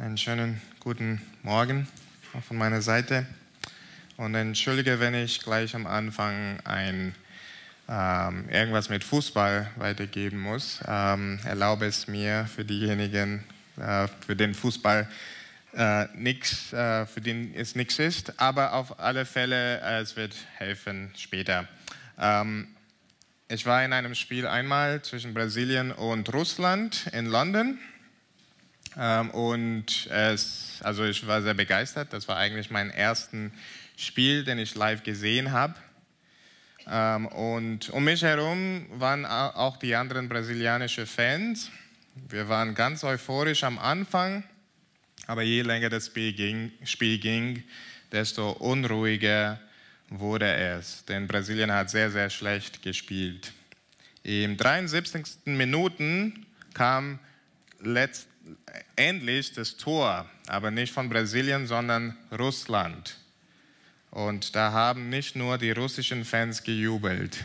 Einen schönen guten Morgen auch von meiner Seite. Und entschuldige, wenn ich gleich am Anfang ein, ähm, irgendwas mit Fußball weitergeben muss. Ähm, erlaube es mir für diejenigen, äh, für den Fußball äh, nichts, äh, für den es nichts ist, aber auf alle Fälle, äh, es wird helfen später. Ähm, ich war in einem Spiel einmal zwischen Brasilien und Russland in London ähm, und es, also ich war sehr begeistert. Das war eigentlich mein erstes Spiel, den ich live gesehen habe. Ähm, und um mich herum waren auch die anderen brasilianischen Fans. Wir waren ganz euphorisch am Anfang, aber je länger das Spiel ging, Spiel ging desto unruhiger wurde es. Denn Brasilien hat sehr, sehr schlecht gespielt. Im 73. Minuten kam letzt, endlich das Tor, aber nicht von Brasilien, sondern Russland. Und da haben nicht nur die russischen Fans gejubelt,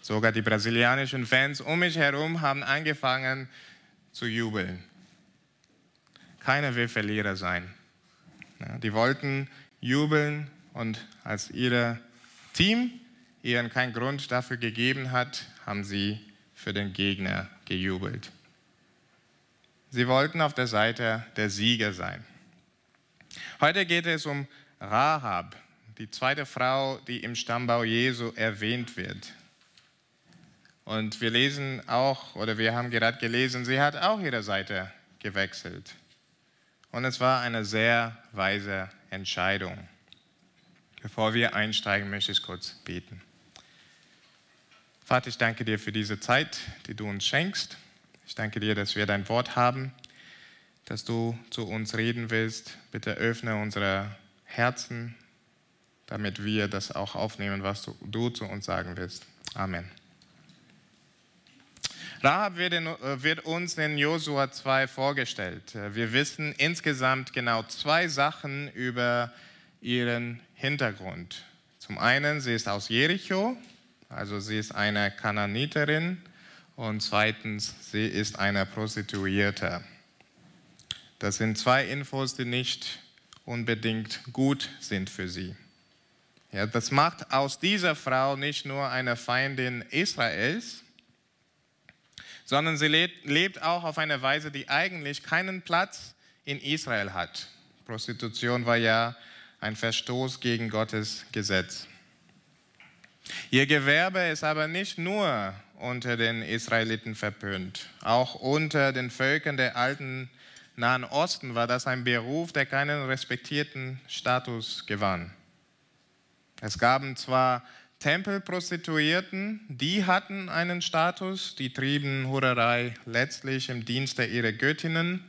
sogar die brasilianischen Fans um mich herum haben angefangen zu jubeln. Keiner will Verlierer sein. die wollten jubeln und als ihr Team ihnen keinen Grund dafür gegeben hat, haben sie für den Gegner gejubelt. Sie wollten auf der Seite der Sieger sein. Heute geht es um Rahab, die zweite Frau, die im Stammbau Jesu erwähnt wird. Und wir lesen auch, oder wir haben gerade gelesen, sie hat auch ihre Seite gewechselt. Und es war eine sehr weise Entscheidung. Bevor wir einsteigen, möchte ich kurz beten. Vater, ich danke dir für diese Zeit, die du uns schenkst. Ich danke dir, dass wir dein Wort haben, dass du zu uns reden willst. Bitte öffne unsere Herzen, damit wir das auch aufnehmen, was du, du zu uns sagen willst. Amen. Rahab wird, in, wird, uns in Josua 2 vorgestellt. Wir wissen insgesamt genau zwei Sachen über ihren Hintergrund. Zum einen, sie ist aus Jericho, also sie ist eine Kananiterin und zweitens, sie ist eine Prostituierte. Das sind zwei Infos, die nicht unbedingt gut sind für sie. Ja, das macht aus dieser Frau nicht nur eine Feindin Israels, sondern sie lebt, auch auf eine Weise, die eigentlich keinen Platz in Israel hat. Prostitution war ja ein Verstoß gegen Gottes Gesetz. Ihr Gewerbe ist aber nicht nur unter den Israeliten verpönt. Auch unter den Völkern der alten Nahen Osten war das ein Beruf, der keinen respektierten Status gewann. Es gab zwar Tempelprostituierten, die hatten einen Status, die trieben Hurerei letztlich im Dienste ihrer Göttinnen,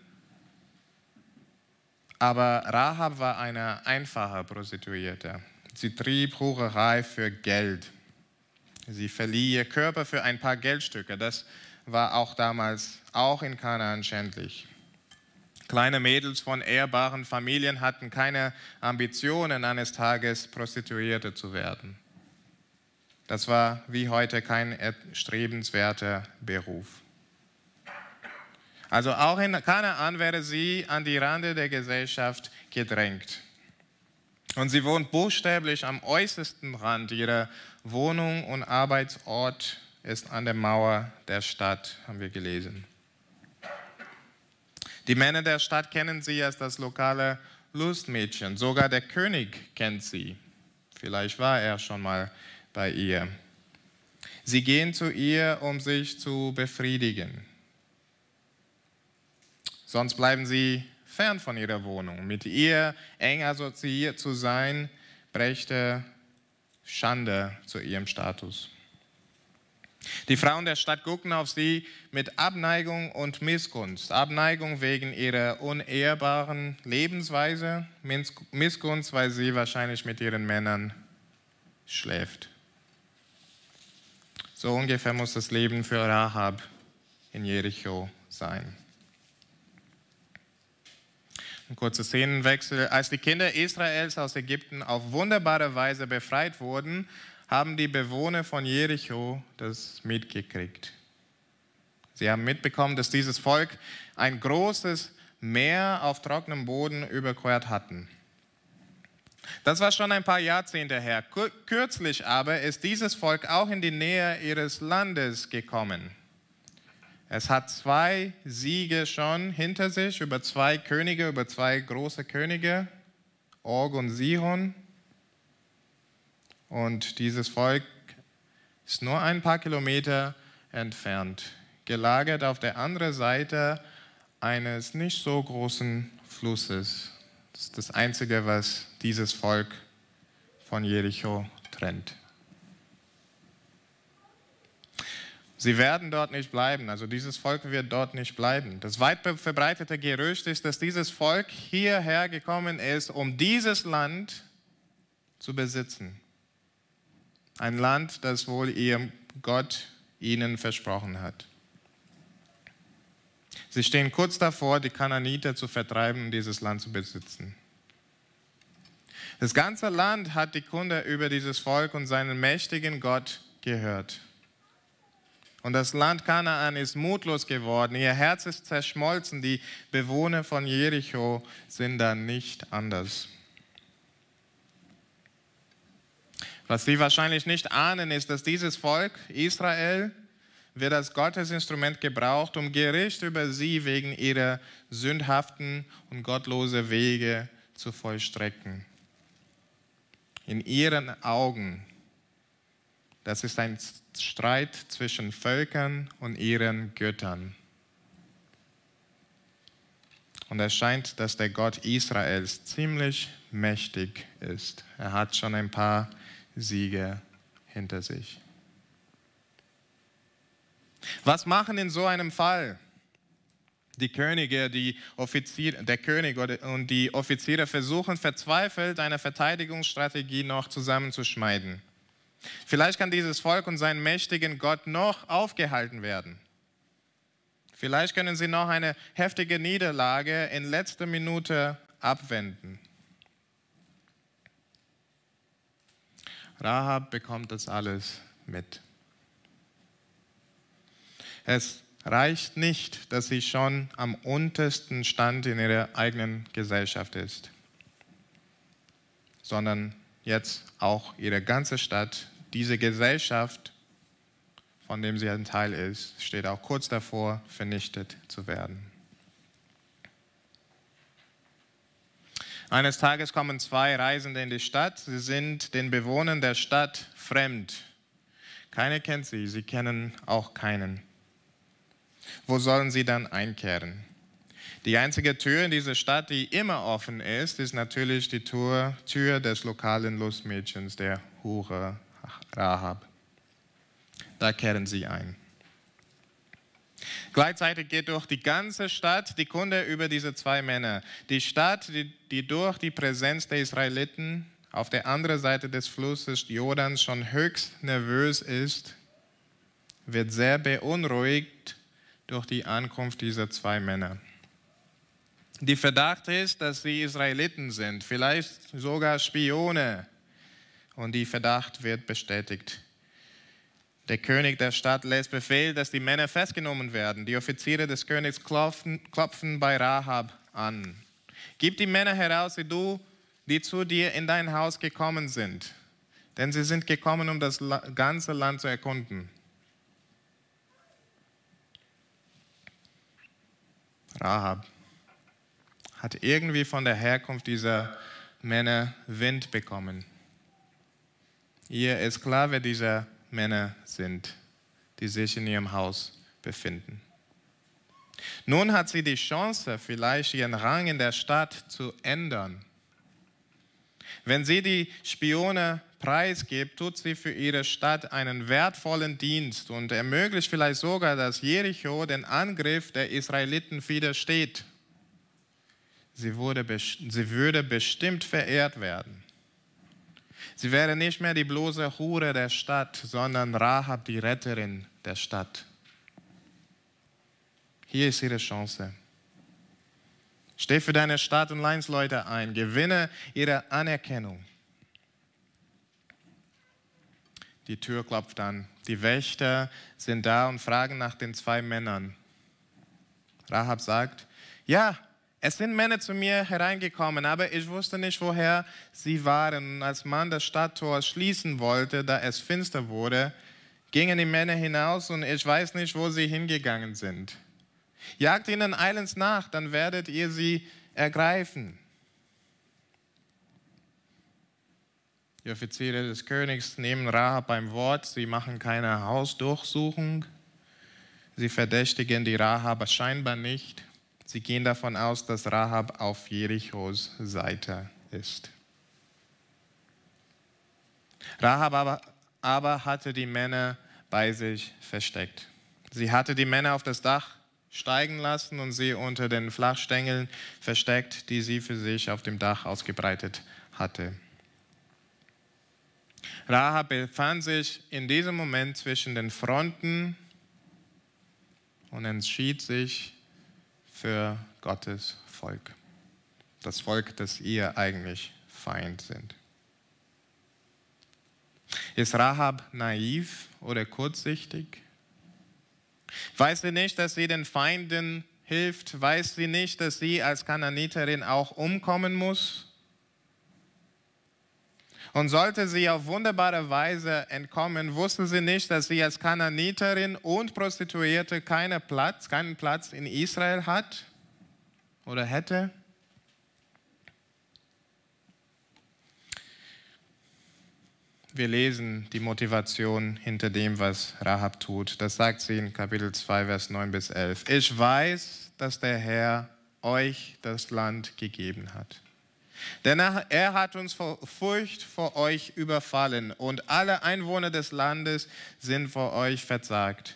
aber Rahab war eine einfache Prostituierte. Sie trieb Hurerei für Geld. Sie verlieh ihr Körper für ein paar Geldstücke. Das war auch damals, auch in Kanaan schändlich. Kleine Mädels von ehrbaren Familien hatten keine Ambitionen, eines Tages Prostituierte zu werden. Das war wie heute kein erstrebenswerter Beruf. Also auch in Kanaan wäre sie an die Rande der Gesellschaft gedrängt. Und sie wohnt buchstäblich am äußersten Rand. Ihre Wohnung und Arbeitsort ist an der Mauer der Stadt, haben wir gelesen. Die Männer der Stadt kennen sie als das lokale Lustmädchen. Sogar der König kennt sie. Vielleicht war er schon mal bei ihr. Sie gehen zu ihr, um sich zu befriedigen. Sonst bleiben sie fern von ihrer Wohnung. Mit ihr eng assoziiert zu sein, brächte Schande zu ihrem Status. Die Frauen der Stadt gucken auf sie mit Abneigung und Missgunst. Abneigung wegen ihrer unehrbaren Lebensweise, Missgunst, weil sie wahrscheinlich mit ihren Männern schläft. So ungefähr muss das Leben für Rahab in Jericho sein. Ein kurzer Szenenwechsel. Als die Kinder Israels aus Ägypten auf wunderbare Weise befreit wurden, haben die Bewohner von Jericho das mitgekriegt. Sie haben mitbekommen, dass dieses Volk ein großes Meer auf trockenem Boden überquert hatten. Das war schon ein paar Jahrzehnte her. Kürzlich aber ist dieses Volk auch in die Nähe ihres Landes gekommen. Es hat zwei Siege schon hinter sich über zwei Könige, über zwei große Könige, Og und Sihon. Und dieses Volk ist nur ein paar Kilometer entfernt, gelagert auf der anderen Seite eines nicht so großen Flusses. Das ist das Einzige, was dieses Volk von Jericho trennt. Sie werden dort nicht bleiben, also dieses Volk wird dort nicht bleiben. Das weit verbreitete Gerücht ist, dass dieses Volk hierher gekommen ist, um dieses Land zu besitzen. Ein Land, das wohl ihr Gott ihnen versprochen hat. Sie stehen kurz davor, die Kananiter zu vertreiben und dieses Land zu besitzen. Das ganze Land hat die Kunde über dieses Volk und seinen mächtigen Gott gehört. Und das Land Kanaan ist mutlos geworden, ihr Herz ist zerschmolzen, die Bewohner von Jericho sind dann nicht anders. Was sie wahrscheinlich nicht ahnen, ist, dass dieses Volk Israel wird als Gottesinstrument gebraucht, um Gericht über sie wegen ihrer sündhaften und gottlosen Wege zu vollstrecken. In ihren Augen, das ist ein Streit zwischen Völkern und ihren Göttern. Und es scheint, dass der Gott Israels ziemlich mächtig ist. Er hat schon ein paar Siege hinter sich. Was machen in so einem Fall? Die Könige, die Offiziere, der König und die Offiziere versuchen verzweifelt eine Verteidigungsstrategie noch zusammenzuschmeiden. Vielleicht kann dieses Volk und sein mächtigen Gott noch aufgehalten werden. Vielleicht können sie noch eine heftige Niederlage in letzter Minute abwenden. Rahab bekommt das alles mit. Es reicht nicht, dass sie schon am untersten Stand in ihrer eigenen Gesellschaft ist, sondern jetzt auch ihre ganze Stadt, diese Gesellschaft, von dem sie ein Teil ist, steht auch kurz davor, vernichtet zu werden. Eines Tages kommen zwei Reisende in die Stadt. Sie sind den Bewohnern der Stadt fremd. Keiner kennt sie, sie kennen auch keinen. Wo sollen sie dann einkehren? Die einzige Tür in dieser Stadt, die immer offen ist, ist natürlich die Tür, Tür des lokalen Lustmädchens, der Hure Rahab. Da kehren sie ein. Gleichzeitig geht durch die ganze Stadt die Kunde über diese zwei Männer. Die Stadt, die, die durch die Präsenz der Israeliten auf der anderen Seite des Flusses Jordans schon höchst nervös ist, wird sehr beunruhigt durch die Ankunft dieser zwei Männer. Die Verdacht ist, dass sie Israeliten sind, vielleicht sogar Spione. Und die Verdacht wird bestätigt. Der König der Stadt lässt Befehl, dass die Männer festgenommen werden. Die Offiziere des Königs klopfen, klopfen bei Rahab an. Gib die Männer heraus, die, du, die zu dir in dein Haus gekommen sind, denn sie sind gekommen, um das ganze Land zu erkunden. Rahab hat irgendwie von der Herkunft dieser Männer Wind bekommen. Ihr ist klar, wer diese Männer sind, die sich in ihrem Haus befinden. Nun hat sie die Chance, vielleicht ihren Rang in der Stadt zu ändern. Wenn sie die Spione preisgibt, tut sie für ihre Stadt einen wertvollen Dienst und ermöglicht vielleicht sogar, dass Jericho den Angriff der Israeliten widersteht. Sie, wurde, sie würde bestimmt verehrt werden. Sie wäre nicht mehr die bloße Hure der Stadt, sondern Rahab, die Retterin der Stadt. Hier ist ihre Chance. Steh für deine Stadt und Leinsleute ein. Gewinne ihre Anerkennung. Die Tür klopft an. Die Wächter sind da und fragen nach den zwei Männern. Rahab sagt, ja, Es sind Männer zu mir hereingekommen, aber ich wusste nicht, woher sie waren. Als man das Stadttor schließen wollte, da es finster wurde, gingen die Männer hinaus und ich weiß nicht, wo sie hingegangen sind. Jagt ihnen eilends nach, dann werdet ihr sie ergreifen. Die Offiziere des Königs nehmen Rahab beim Wort, sie machen keine Hausdurchsuchung, sie verdächtigen die Rahab scheinbar nicht, sie gehen davon aus, dass Rahab auf Jerichos Seite ist. Rahab aber, aber hatte die Männer bei sich versteckt. Sie hatte die Männer auf das Dach steigen lassen und sie unter den Flachstängeln versteckt, die sie für sich auf dem Dach ausgebreitet hatte. Rahab befand sich in diesem Moment zwischen den Fronten und entschied sich für Gottes Volk. Das Volk, das ihr eigentlich Feind sind. Ist Rahab naiv oder kurzsichtig? Weiß sie nicht, dass sie den Feinden hilft? Weiß sie nicht, dass sie als Kananiterin auch umkommen muss? Und sollte sie auf wunderbare Weise entkommen, wusste sie nicht, dass sie als Kananiterin und Prostituierte keinen Platz, keinen Platz in Israel hat oder hätte. Wir lesen die Motivation hinter dem, was Rahab tut. Das sagt sie in Kapitel 2, Vers 9 bis 11. Ich weiß, dass der Herr euch das Land gegeben hat denn er hat uns vor Furcht vor euch überfallen und alle Einwohner des Landes sind vor euch verzagt.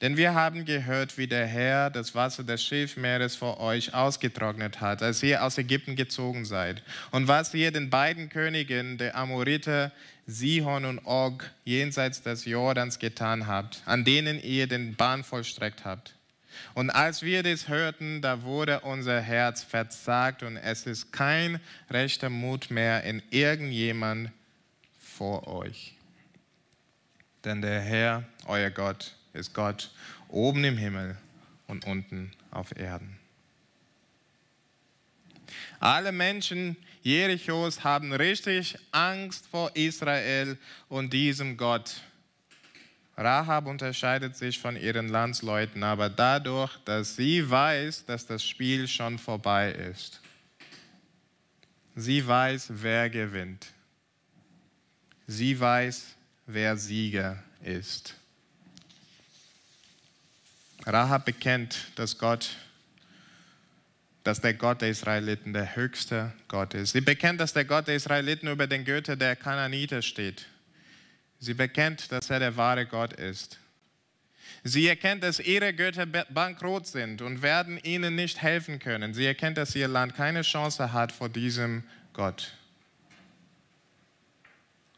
Denn wir haben gehört, wie der Herr das Wasser des Schilfmeeres vor euch ausgetrocknet hat, als ihr aus Ägypten gezogen seid. Und was ihr den beiden Königen der Amoriter, Sihon und Og, jenseits des Jordans getan habt, an denen ihr den Bahn vollstreckt habt. Und als wir das hörten, da wurde unser Herz verzagt und es ist kein rechter Mut mehr in irgendjemand vor euch. Denn der Herr, euer Gott, ist Gott oben im Himmel und unten auf Erden. Alle Menschen Jerichos haben richtig Angst vor Israel und diesem Gott. Rahab unterscheidet sich von ihren Landsleuten aber dadurch, dass sie weiß, dass das Spiel schon vorbei ist. Sie weiß, wer gewinnt. Sie weiß, wer Sieger ist. Rahab bekennt, dass Gott, dass der Gott der Israeliten der höchste Gott ist. Sie bekennt, dass der Gott der Israeliten über den Götter der Kananiter steht. Sie bekennt, dass er der wahre Gott ist. Sie erkennt, dass ihre Götter bankrott sind und werden ihnen nicht helfen können. Sie erkennt, dass ihr Land keine Chance hat vor diesem Gott.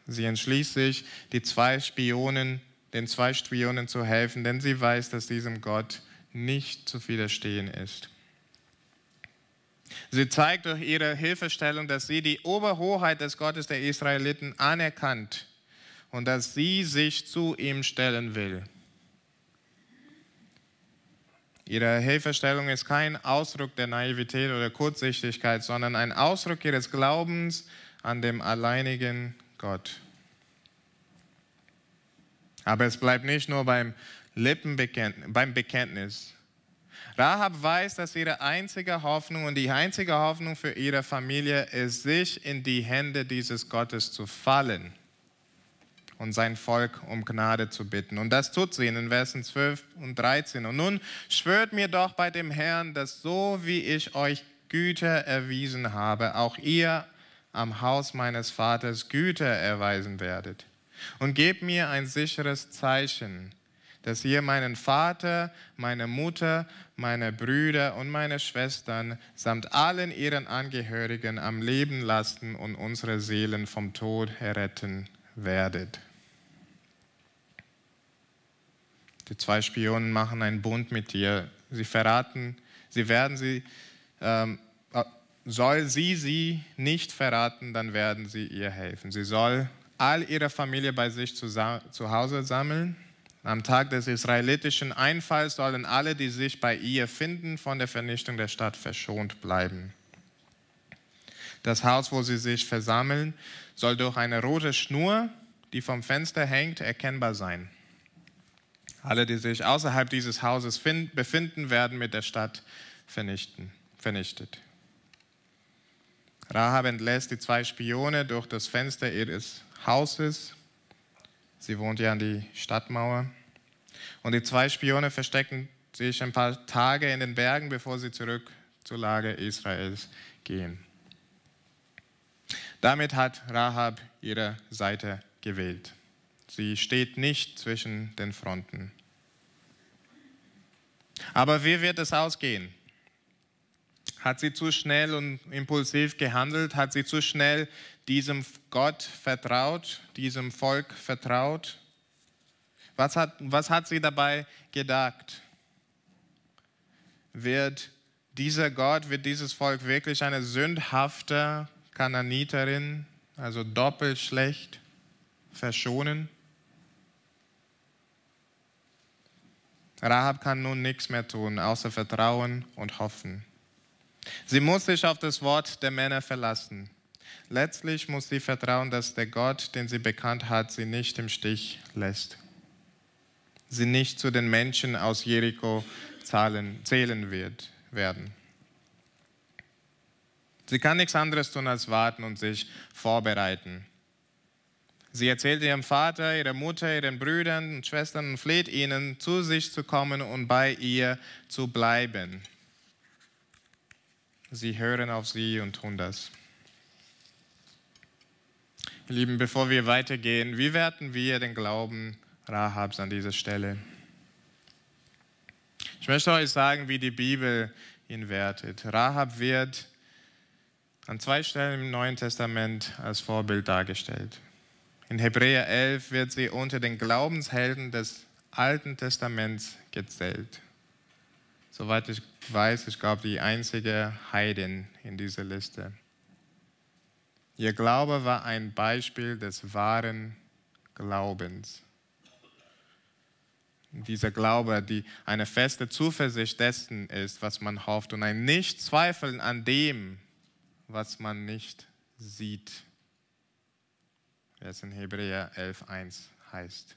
Sie entschließt sich, die zwei Spionen, den zwei Spionen zu helfen, denn sie weiß, dass diesem Gott nicht zu widerstehen ist. Sie zeigt durch ihre Hilfestellung, dass sie die Oberhoheit des Gottes der Israeliten anerkannt und dass sie sich zu ihm stellen will. Ihre Hilfestellung ist kein Ausdruck der Naivität oder Kurzsichtigkeit, sondern ein Ausdruck ihres Glaubens an dem alleinigen Gott. Aber es bleibt nicht nur beim Lippenbekenntnis, beim Bekenntnis. Rahab weiß, dass ihre einzige Hoffnung und die einzige Hoffnung für ihre Familie ist, sich in die Hände dieses Gottes zu fallen und sein Volk um Gnade zu bitten. Und das tut sie in den Versen 12 und 13. Und nun schwört mir doch bei dem Herrn, dass so wie ich euch Güte erwiesen habe, auch ihr am Haus meines Vaters Güte erweisen werdet. Und gebt mir ein sicheres Zeichen, dass ihr meinen Vater, meine Mutter, meine Brüder und meine Schwestern samt allen ihren Angehörigen am Leben lassen und unsere Seelen vom Tod erretten werdet. Die zwei Spionen machen einen Bund mit dir. Sie verraten, sie werden sie, ähm, äh, soll sie sie nicht verraten, dann werden sie ihr helfen. Sie soll all ihre Familie bei sich zu, zu Hause sammeln, Am Tag des israelitischen Einfalls sollen alle, die sich bei ihr finden, von der Vernichtung der Stadt verschont bleiben. Das Haus, wo sie sich versammeln, soll durch eine rote Schnur, die vom Fenster hängt, erkennbar sein. Alle, die sich außerhalb dieses Hauses befinden, werden mit der Stadt vernichten, vernichtet. Rahab entlässt die zwei Spione durch das Fenster ihres Hauses Sie wohnt ja an die Stadtmauer. Und die zwei Spione verstecken sich ein paar Tage in den Bergen, bevor sie zurück zur Lage Israels gehen. Damit hat Rahab ihre Seite gewählt. Sie steht nicht zwischen den Fronten. Aber wie wird es ausgehen? Hat sie zu schnell und impulsiv gehandelt? Hat sie zu schnell diesem Gott vertraut, diesem Volk vertraut? Was hat, was hat sie dabei gedacht? Wird dieser Gott, wird dieses Volk wirklich eine sündhafte Kananiterin, also doppelt schlecht, verschonen? Rahab kann nun nichts mehr tun, außer vertrauen und hoffen. Sie muss sich auf das Wort der Männer verlassen. Letztlich muss sie vertrauen, dass der Gott, den sie bekannt hat, sie nicht im Stich lässt. Sie nicht zu den Menschen aus Jericho zählen wird, werden. Sie kann nichts anderes tun als warten und sich vorbereiten. Sie erzählt ihrem Vater, ihrer Mutter, ihren Brüdern und Schwestern und fleht ihnen, zu sich zu kommen und bei ihr zu bleiben. Sie hören auf sie und tun das. Lieben, bevor wir weitergehen, wie werten wir den Glauben Rahabs an dieser Stelle? Ich möchte euch sagen, wie die Bibel ihn wertet. Rahab wird an zwei Stellen im Neuen Testament als Vorbild dargestellt. In Hebräer 11 wird sie unter den Glaubenshelden des Alten Testaments gezählt. Soweit ich weiß, ich glaube, die einzige Heidin in dieser Liste. Ihr Glaube war ein Beispiel des wahren Glaubens. Dieser Glaube, die eine feste Zuversicht dessen ist, was man hofft und ein Nicht-Zweifeln an dem, was man nicht sieht, wie es in Hebräer 11.1 heißt.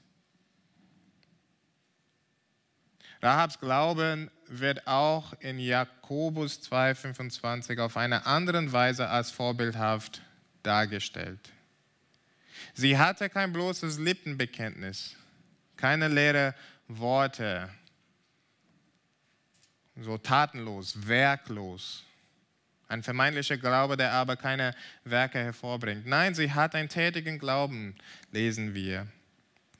Rahabs Glauben wird auch in Jakobus 2,25 auf eine andere Weise als vorbildhaft dargestellt. Sie hatte kein bloßes Lippenbekenntnis, keine leeren Worte, so tatenlos, werklos. Ein vermeintlicher Glaube, der aber keine Werke hervorbringt. Nein, sie hat einen tätigen Glauben, lesen wir.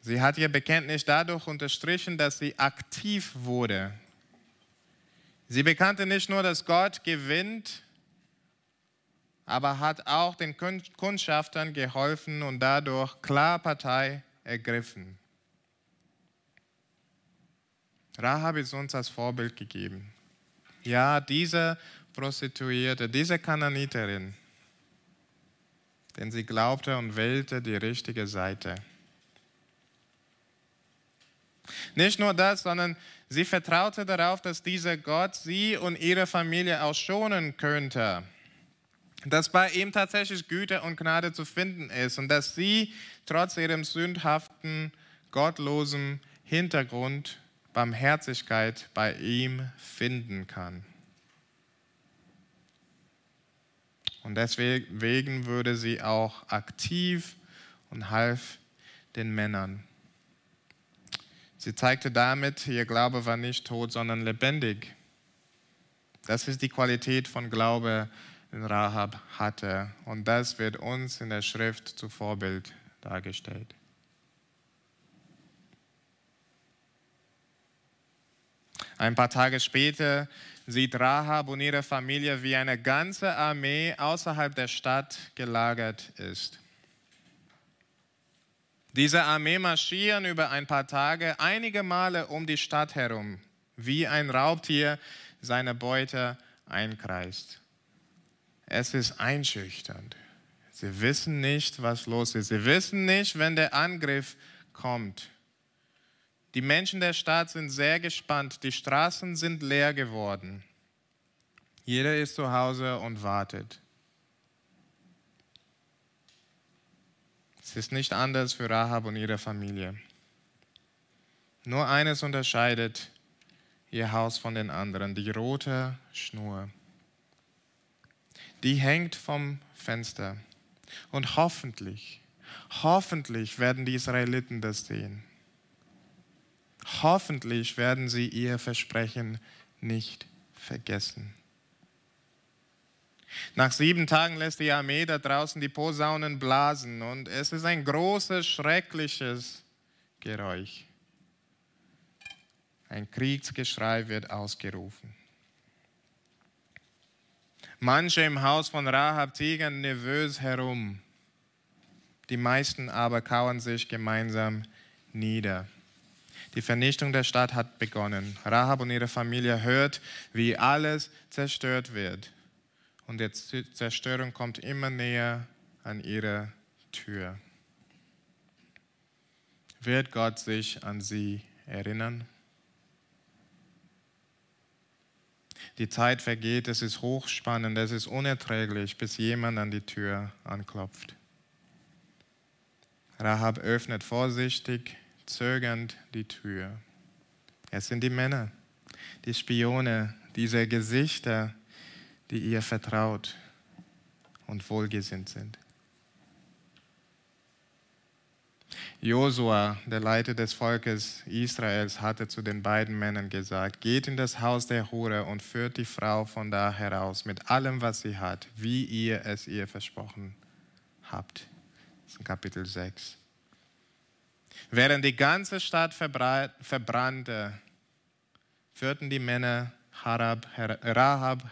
Sie hat ihr Bekenntnis dadurch unterstrichen, dass sie aktiv wurde. Sie bekannte nicht nur, dass Gott gewinnt, aber hat auch den Kundschaftern geholfen und dadurch klar Partei ergriffen. Rahab ist uns als Vorbild gegeben. Ja, diese Prostituierte, diese Kananiterin, denn sie glaubte und wählte die richtige Seite. Nicht nur das, sondern sie vertraute darauf, dass dieser Gott sie und ihre Familie auch schonen könnte. Dass bei ihm tatsächlich Güte und Gnade zu finden ist und dass sie trotz ihrem sündhaften, gottlosen Hintergrund Barmherzigkeit bei ihm finden kann. Und deswegen würde sie auch aktiv und half den Männern. Sie zeigte damit, ihr Glaube war nicht tot, sondern lebendig. Das ist die Qualität von Glaube, den Rahab hatte. Und das wird uns in der Schrift zu Vorbild dargestellt. Ein paar Tage später sieht Rahab und ihre Familie, wie eine ganze Armee außerhalb der Stadt gelagert ist. Diese Armee marschieren über ein paar Tage einige Male um die Stadt herum, wie ein Raubtier seine Beute einkreist. Es ist einschüchternd. Sie wissen nicht, was los ist. Sie wissen nicht, wenn der Angriff kommt. Die Menschen der Stadt sind sehr gespannt. Die Straßen sind leer geworden. Jeder ist zu Hause und wartet. Es ist nicht anders für Rahab und ihre Familie. Nur eines unterscheidet ihr Haus von den anderen, die rote Schnur. Die hängt vom Fenster. Und hoffentlich, hoffentlich werden die Israeliten das sehen. Hoffentlich werden sie ihr Versprechen nicht vergessen. Nach sieben Tagen lässt die Armee da draußen die Posaunen blasen und es ist ein großes, schreckliches Geräusch. Ein Kriegsgeschrei wird ausgerufen. Manche im Haus von Rahab tigern nervös herum. Die meisten aber kauern sich gemeinsam nieder. Die Vernichtung der Stadt hat begonnen. Rahab und ihre Familie hört, wie alles zerstört wird. Und die Zerstörung kommt immer näher an ihre Tür. Wird Gott sich an sie erinnern? Die Zeit vergeht, es ist hochspannend, es ist unerträglich, bis jemand an die Tür anklopft. Rahab öffnet vorsichtig, zögernd die Tür. Es sind die Männer, die Spione, diese Gesichter, die ihr vertraut und wohlgesinnt sind. Josua, der Leiter des Volkes Israels, hatte zu den beiden Männern gesagt, geht in das Haus der Hure und führt die Frau von da heraus mit allem, was sie hat, wie ihr es ihr versprochen habt. Das ist in Kapitel 6. Während die ganze Stadt verbrannte, führten die Männer Rahab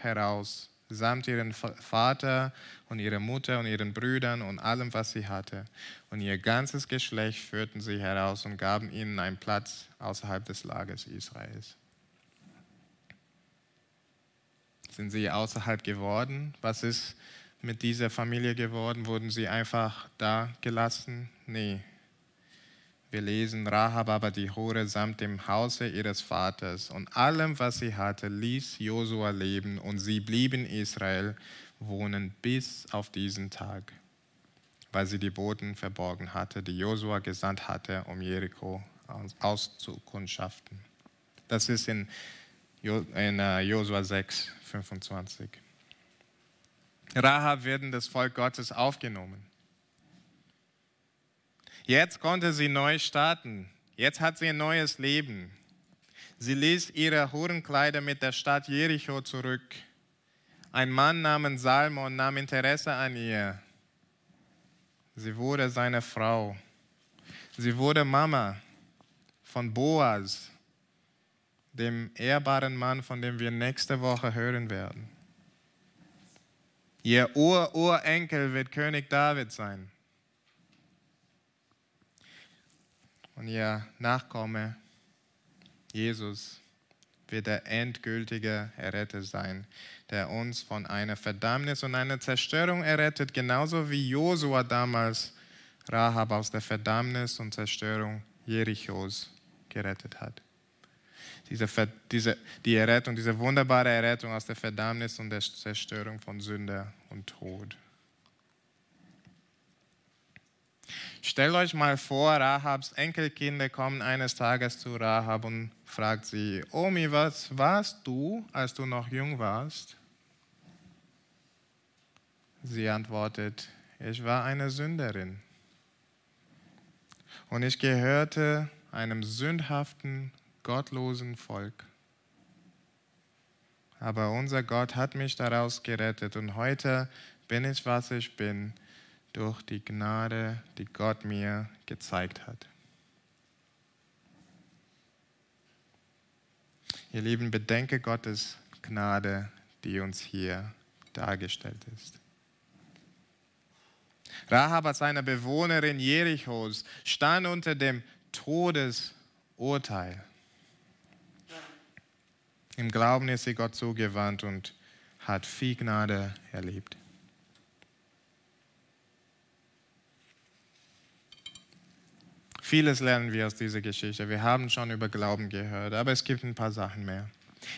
heraus, samt ihren Vater und ihrer Mutter und ihren Brüdern und allem, was sie hatte. Und ihr ganzes Geschlecht führten sie heraus und gaben ihnen einen Platz außerhalb des Lagers Israels. Sind sie außerhalb geworden? Was ist mit dieser Familie geworden? Wurden sie einfach da gelassen? Nee, wir lesen, Rahab aber die Hure samt dem Hause ihres Vaters und allem, was sie hatte, ließ Josua leben und sie blieben Israel wohnen bis auf diesen Tag, weil sie die Boten verborgen hatte, die Josua gesandt hatte, um Jericho auszukundschaften. Das ist in äh, Josua 6, 25. Rahab wird in das Volk Gottes aufgenommen. Jetzt konnte sie neu starten. Jetzt hat sie ein neues Leben. Sie ließ ihre Hurenkleider mit der Stadt Jericho zurück. Ein Mann namens Salmon nahm Interesse an ihr. Sie wurde seine Frau. Sie wurde Mama von Boas, dem ehrbaren Mann, von dem wir nächste Woche hören werden. Ihr Ur-Urenkel wird König David sein. Und ihr Nachkomme, Jesus, wird der endgültige Erretter sein, der uns von einer Verdammnis und einer Zerstörung errettet, genauso wie Josua damals Rahab aus der Verdammnis und Zerstörung Jerichos gerettet hat. Diese, diese, die Errettung, diese wunderbare Errettung aus der Verdammnis und der Zerstörung von Sünde und Tod. Stellt euch mal vor, Rahabs Enkelkinder kommen eines Tages zu Rahab und fragt sie, Omi, was warst du, als du noch jung warst? Sie antwortet, ich war eine Sünderin. Und ich gehörte einem sündhaften, gottlosen Volk. Aber unser Gott hat mich daraus gerettet und heute bin ich, was ich bin durch die Gnade, die Gott mir gezeigt hat. Ihr Lieben, bedenke Gottes Gnade, die uns hier dargestellt ist. Rahab als eine Bewohnerin Jerichos stand unter dem Todesurteil. Im Glauben ist sie Gott zugewandt und hat viel Gnade erlebt. Vieles lernen wir aus dieser Geschichte. Wir haben schon über Glauben gehört, aber es gibt ein paar Sachen mehr.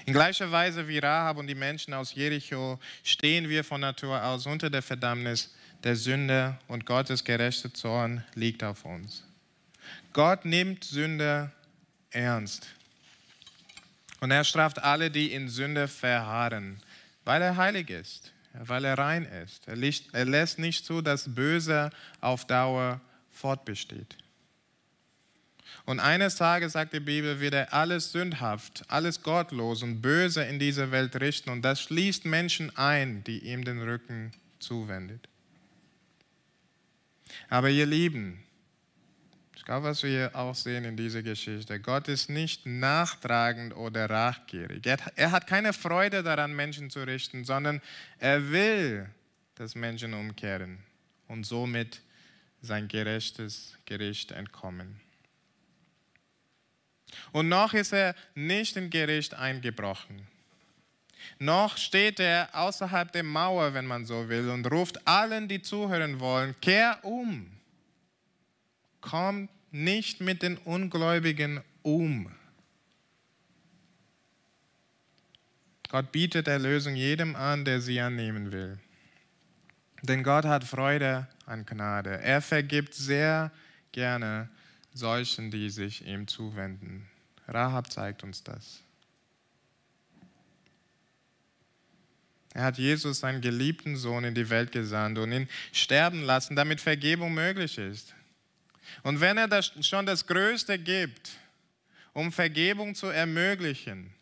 In gleicher Weise wie Rahab und die Menschen aus Jericho stehen wir von Natur aus unter der Verdammnis der Sünde und Gottes gerechte Zorn liegt auf uns. Gott nimmt Sünde ernst. Und er straft alle, die in Sünde verharren, weil er heilig ist, weil er rein ist. Er lässt nicht zu, dass Böse auf Dauer fortbesteht. Und eines Tages, sagt die Bibel, wird er alles sündhaft, alles gottlos und böse in dieser Welt richten. Und das schließt Menschen ein, die ihm den Rücken zuwendet. Aber ihr Lieben, ich glaube, was wir auch sehen in dieser Geschichte, Gott ist nicht nachtragend oder rachgierig. Er hat keine Freude daran, Menschen zu richten, sondern er will, dass Menschen umkehren und somit sein gerechtes Gericht entkommen. Und noch ist er nicht in Gericht eingebrochen. Noch steht er außerhalb der Mauer, wenn man so will, und ruft allen, die zuhören wollen, kehr um. Kommt nicht mit den Ungläubigen um. Gott bietet Erlösung jedem an, der sie annehmen will. Denn Gott hat Freude an Gnade. Er vergibt sehr gerne solchen, die sich ihm zuwenden. Rahab zeigt uns das. Er hat Jesus, seinen geliebten Sohn, in die Welt gesandt und ihn sterben lassen, damit Vergebung möglich ist. Und wenn er das schon das Größte gibt, um Vergebung zu ermöglichen,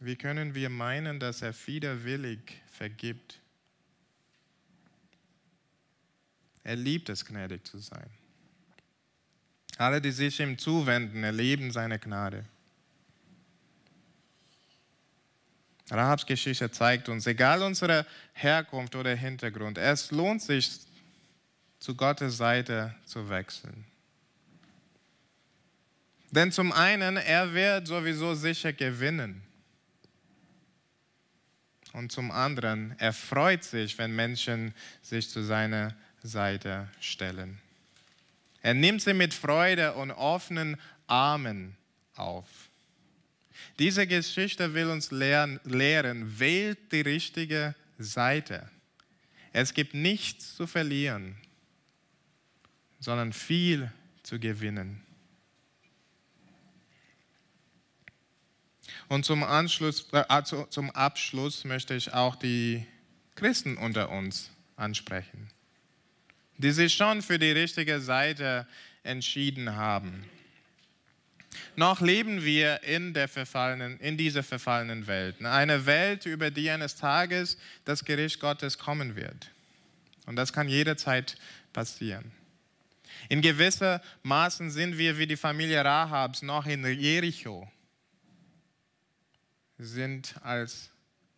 wie können wir meinen, dass er widerwillig vergibt? Er liebt es, gnädig zu sein. Alle, die sich ihm zuwenden, erleben seine Gnade. Rahabs Geschichte zeigt uns, egal unsere Herkunft oder Hintergrund, es lohnt sich, zu Gottes Seite zu wechseln. Denn zum einen, er wird sowieso sicher gewinnen. Und zum anderen, er freut sich, wenn Menschen sich zu seiner Seite stellen. Er nimmt sie mit Freude und offenen Armen auf. Diese Geschichte will uns lehren, lehren, wählt die richtige Seite. Es gibt nichts zu verlieren, sondern viel zu gewinnen. Und zum, Anschluss, äh, zum Abschluss möchte ich auch die Christen unter uns ansprechen die sich schon für die richtige Seite entschieden haben. Noch leben wir in, der verfallenen, in dieser verfallenen Welt. Eine Welt, über die eines Tages das Gericht Gottes kommen wird. Und das kann jederzeit passieren. In gewisser Maßen sind wir wie die Familie Rahabs noch in Jericho, sind als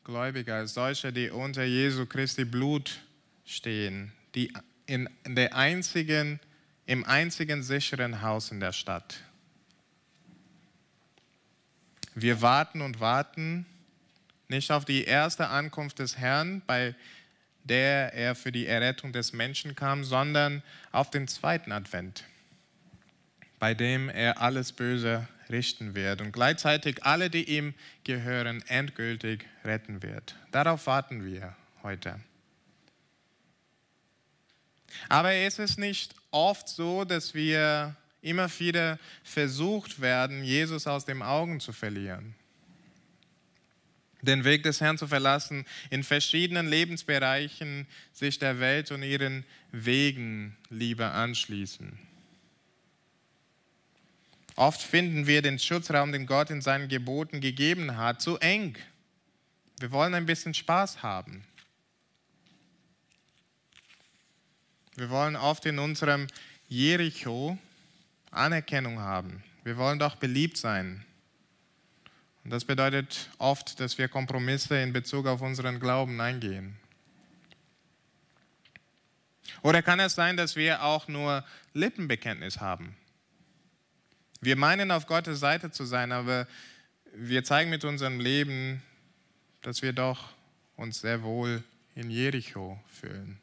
Gläubiger, als solche, die unter Jesu Christi Blut stehen, die in der einzigen, im einzigen sicheren Haus in der Stadt. Wir warten und warten nicht auf die erste Ankunft des Herrn, bei der er für die Errettung des Menschen kam, sondern auf den zweiten Advent, bei dem er alles Böse richten wird und gleichzeitig alle, die ihm gehören, endgültig retten wird. Darauf warten wir heute. Aber ist es nicht oft so, dass wir immer wieder versucht werden, Jesus aus den Augen zu verlieren? Den Weg des Herrn zu verlassen, in verschiedenen Lebensbereichen sich der Welt und ihren Wegen lieber anschließen. Oft finden wir den Schutzraum, den Gott in seinen Geboten gegeben hat, zu eng. Wir wollen ein bisschen Spaß haben. Wir wollen oft in unserem Jericho Anerkennung haben. Wir wollen doch beliebt sein. Und das bedeutet oft, dass wir Kompromisse in Bezug auf unseren Glauben eingehen. Oder kann es sein, dass wir auch nur Lippenbekenntnis haben? Wir meinen, auf Gottes Seite zu sein, aber wir zeigen mit unserem Leben, dass wir doch uns sehr wohl in Jericho fühlen.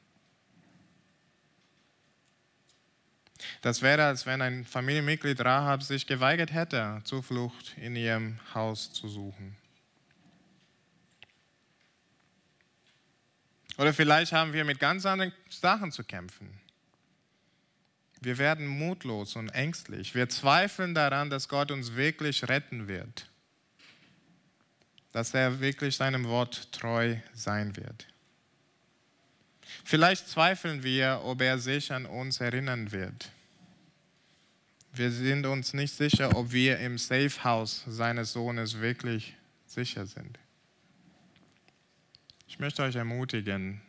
Das wäre, als wenn ein Familienmitglied Rahab sich geweigert hätte, Zuflucht in ihrem Haus zu suchen. Oder vielleicht haben wir mit ganz anderen Sachen zu kämpfen. Wir werden mutlos und ängstlich. Wir zweifeln daran, dass Gott uns wirklich retten wird. Dass er wirklich seinem Wort treu sein wird. Vielleicht zweifeln wir, ob er sich an uns erinnern wird. Wir sind uns nicht sicher, ob wir im Safe House seines Sohnes wirklich sicher sind. Ich möchte euch ermutigen,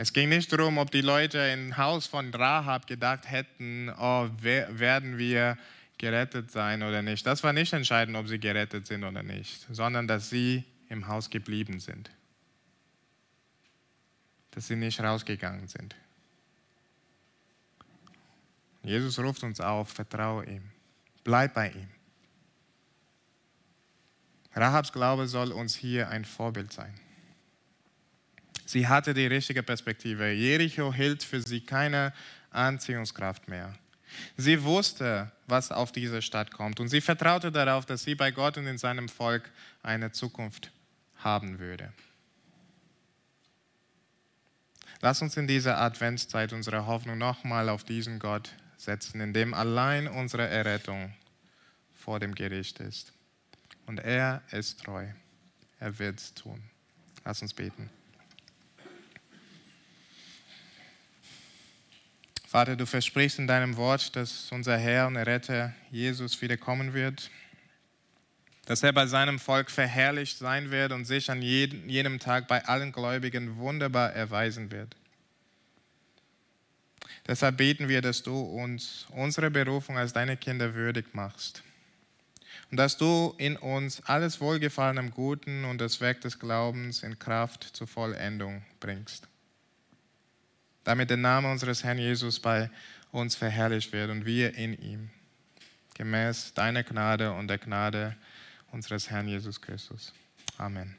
Es ging nicht darum, ob die Leute im Haus von Rahab gedacht hätten, oh, werden wir gerettet sein oder nicht. Das war nicht entscheidend, ob sie gerettet sind oder nicht, sondern dass sie im Haus geblieben sind. Dass sie nicht rausgegangen sind. Jesus ruft uns auf, vertraue ihm, bleib bei ihm. Rahabs Glaube soll uns hier ein Vorbild sein. Sie hatte die richtige Perspektive. Jericho hielt für sie keine Anziehungskraft mehr. Sie wusste, was auf diese Stadt kommt und sie vertraute darauf, dass sie bei Gott und in seinem Volk eine Zukunft haben würde. Lass uns in dieser Adventszeit unsere Hoffnung nochmal auf diesen Gott setzen, in dem allein unsere Errettung vor dem Gericht ist. Und er ist treu. Er wird es tun. Lass uns beten. Vater, du versprichst in deinem Wort, dass unser Herr und Retter Jesus wiederkommen wird, dass er bei seinem Volk verherrlicht sein wird und sich an jedem Tag bei allen Gläubigen wunderbar erweisen wird. Deshalb beten wir, dass du uns unsere Berufung als deine Kinder würdig machst und dass du in uns alles Wohlgefallen am Guten und das Werk des Glaubens in Kraft zur Vollendung bringst damit der Name unseres Herrn Jesus bei uns verherrlicht wird und wir in ihm, gemäß deiner Gnade und der Gnade unseres Herrn Jesus Christus. Amen.